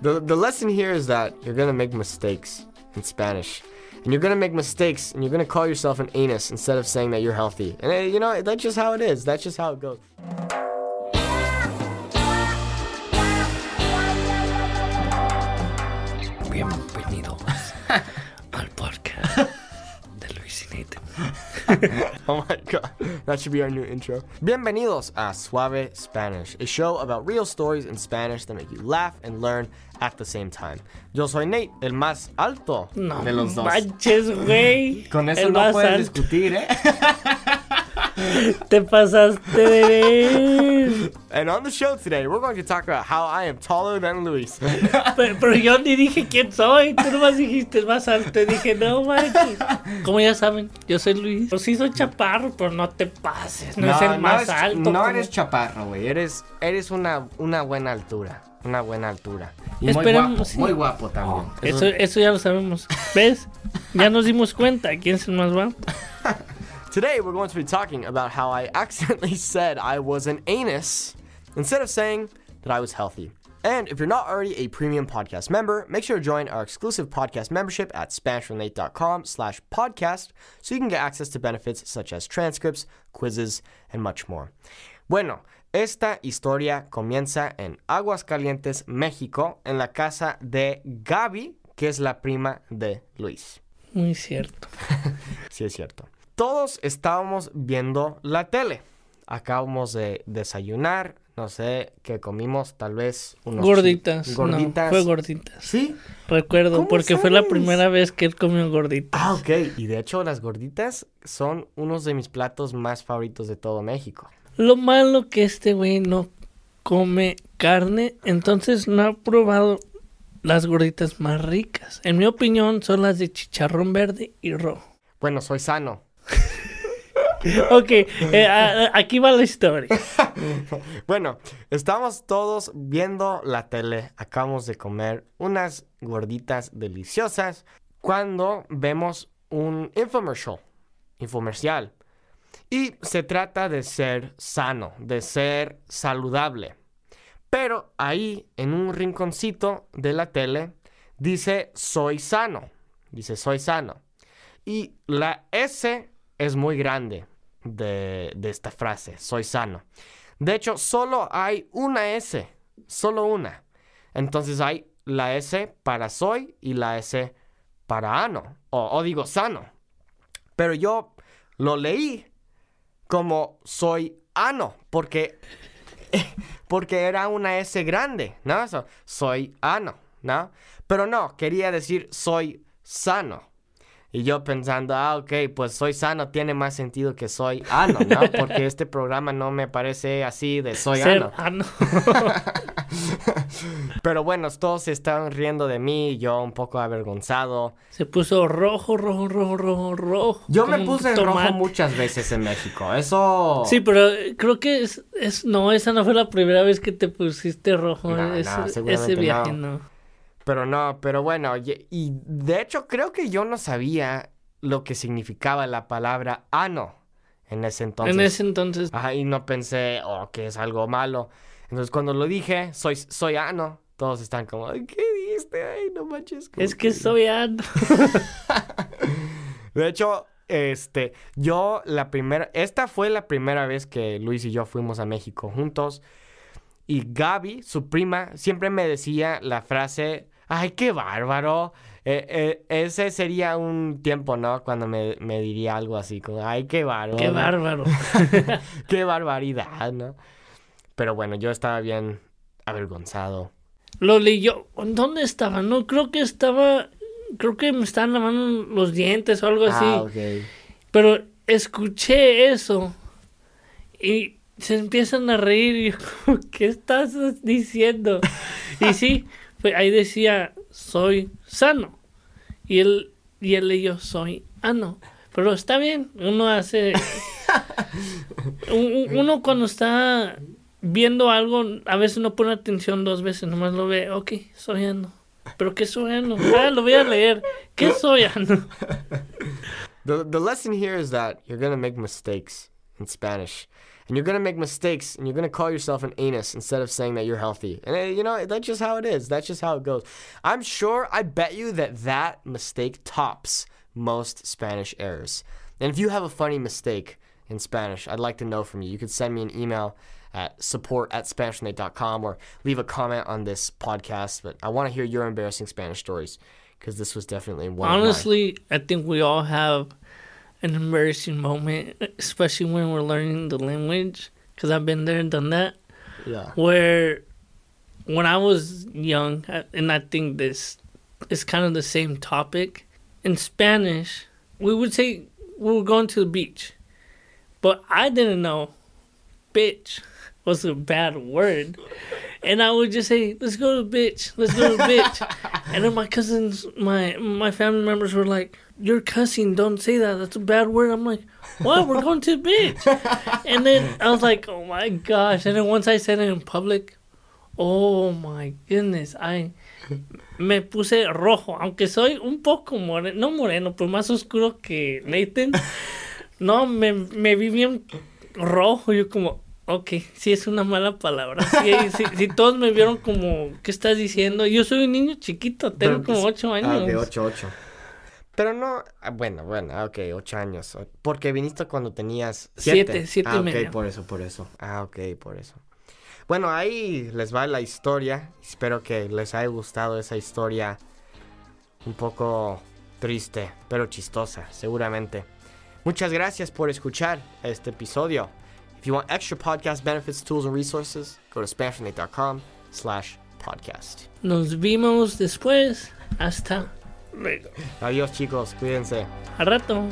The, the lesson here is that you're gonna make mistakes in Spanish. And you're gonna make mistakes and you're gonna call yourself an anus instead of saying that you're healthy. And eh, you know, that's just how it is. That's just how it goes. Bienvenidos al podcast de Luis. Oh my god, that should be our new intro. Bienvenidos a Suave Spanish, a show about real stories in Spanish that make you laugh and learn at the same time. Yo soy Nate, el más alto No de los dos. manches, güey. Con eso El no más puedes alto. discutir, ¿eh? Te pasaste de ver. And on the show today, we're going to talk about how I am taller than Luis. Pero, pero yo ni dije quién soy. Tú nomás dijiste más alto. Dije, no manches. Como ya saben, yo soy Luis. Pues sí soy chaparro, pero no te pases. No, es el más eres, alto. No como- eres chaparro, güey. Eres, eres una, una buena altura. Una buena altura. Y Esperemos, muy guapo, sí. muy guapo también. Eso, eso ya lo sabemos. ¿Ves? Ya nos dimos cuenta quién es el más guapo. Today, we're going to be talking about how I accidentally said I was an anus instead of saying that I was healthy. And if you're not already a premium podcast member, make sure to join our exclusive podcast membership at SpanishFromNate.com slash podcast so you can get access to benefits such as transcripts, quizzes, and much more. Bueno, esta historia comienza en Aguascalientes, México, en la casa de Gaby, que es la prima de Luis. Muy cierto. Sí, es cierto. Todos estábamos viendo la tele. Acabamos de desayunar. No sé qué comimos. Tal vez unos Gorditas. Gorditas. No, fue gorditas. Sí. Recuerdo, ¿Cómo porque fue la primera vez que él comió gorditas. Ah, ok. Y de hecho, las gorditas son unos de mis platos más favoritos de todo México. Lo malo que este güey no come carne, entonces no ha probado las gorditas más ricas. En mi opinión, son las de chicharrón verde y rojo. Bueno, soy sano. Ok, eh, aquí va la historia. Bueno, estamos todos viendo la tele. Acabamos de comer unas gorditas deliciosas cuando vemos un infomercial. Infomercial. Y se trata de ser sano, de ser saludable. Pero ahí, en un rinconcito de la tele, dice soy sano. Dice soy sano. Y la S es muy grande de, de esta frase, soy sano. De hecho, solo hay una S, solo una. Entonces hay la S para soy y la S para ano, o, digo sano. Pero yo lo leí como soy ano, porque, porque era una S grande, ¿no? So, soy ano, ¿no? Pero no, quería decir soy sano. Y yo pensando, ah, ok, pues soy sano tiene más sentido que soy ano, ¿no? Porque este programa no me parece así de soy Ser ano. ano. Pero bueno, todos se estaban riendo de mí, yo un poco avergonzado. Se puso rojo, rojo, rojo, rojo, rojo. Yo me puse rojo tomate. muchas veces en México, eso... Sí, pero eh, creo que es, es... No, esa no fue la primera vez que te pusiste rojo. No, ese, no, ese seguramente viaje, no. no. Pero no, pero bueno, y, y de hecho creo que yo no sabía lo que significaba la palabra ano en ese entonces. En ese entonces... Ajá, y no pensé, oh, que es algo malo. Entonces cuando lo dije, soy, soy ano, todos están como, "Ay, ¿qué dijiste? Ay, no manches. Es que soy ano. De hecho, este, yo la primera, esta fue la primera vez que Luis y yo fuimos a México juntos. Y Gaby, su prima, siempre me decía la frase, ay, qué bárbaro. Eh, eh, ese sería un tiempo, ¿no? Cuando me, me diría algo así, como, ay, qué bárbaro. Qué bárbaro. qué barbaridad, ¿no? Pero bueno, yo estaba bien avergonzado. Lo leyó. ¿Dónde estaba? No, creo que estaba. Creo que me estaban lavando los dientes o algo así. Ah, ok. Pero escuché eso. Y se empiezan a reír. Y yo, ¿qué estás diciendo? Y sí, fue- ahí decía, soy sano. Y él, y él leyó, soy ano. Pero está bien, uno hace. un- un- uno cuando está viendo algo, a veces no pone atención dos veces, nomás lo ve, ok, soy ano. ¿Pero qué soy ano? Ah, lo voy a leer. ¿Qué soy ano? The, the lesson here is that you're going to make mistakes in Spanish. And you're gonna make mistakes, and you're gonna call yourself an anus instead of saying that you're healthy. And uh, you know that's just how it is. That's just how it goes. I'm sure. I bet you that that mistake tops most Spanish errors. And if you have a funny mistake in Spanish, I'd like to know from you. You could send me an email at support at SpanishNate.com or leave a comment on this podcast. But I want to hear your embarrassing Spanish stories because this was definitely one. Honestly, I think we all have an embarrassing moment, especially when we're learning the language. Because I've been there and done that. Yeah. Where when I was young, and I think this is kind of the same topic, in Spanish, we would say we were going to the beach. But I didn't know bitch was a bad word. And I would just say, let's go to the bitch. Let's go to the bitch. and then my cousins, my my family members were like, you're cussing. Don't say that. That's a bad word. I'm like, what? We're going to the bitch. and then I was like, oh my gosh. And then once I said it in public, oh my goodness. I me puse rojo. Aunque soy un poco moreno, no moreno, pero más oscuro que Nathan. No, me, me vi bien rojo. Yo como, Ok, sí es una mala palabra. Sí, sí, todos me vieron como, ¿qué estás diciendo? Yo soy un niño chiquito, tengo como ocho años. Ah, de ocho, ocho. Pero no, ah, bueno, bueno, ah, ok, ocho años. Porque viniste cuando tenías siete. Siete, siete ah, ok, por eso, por eso. Ah, ok, por eso. Bueno, ahí les va la historia. Espero que les haya gustado esa historia un poco triste, pero chistosa, seguramente. Muchas gracias por escuchar este episodio. If you want extra podcast benefits, tools, and resources, go to SpanishNate.com slash podcast. Nos vimos después. Hasta luego. Adiós, chicos. Cuídense. A rato.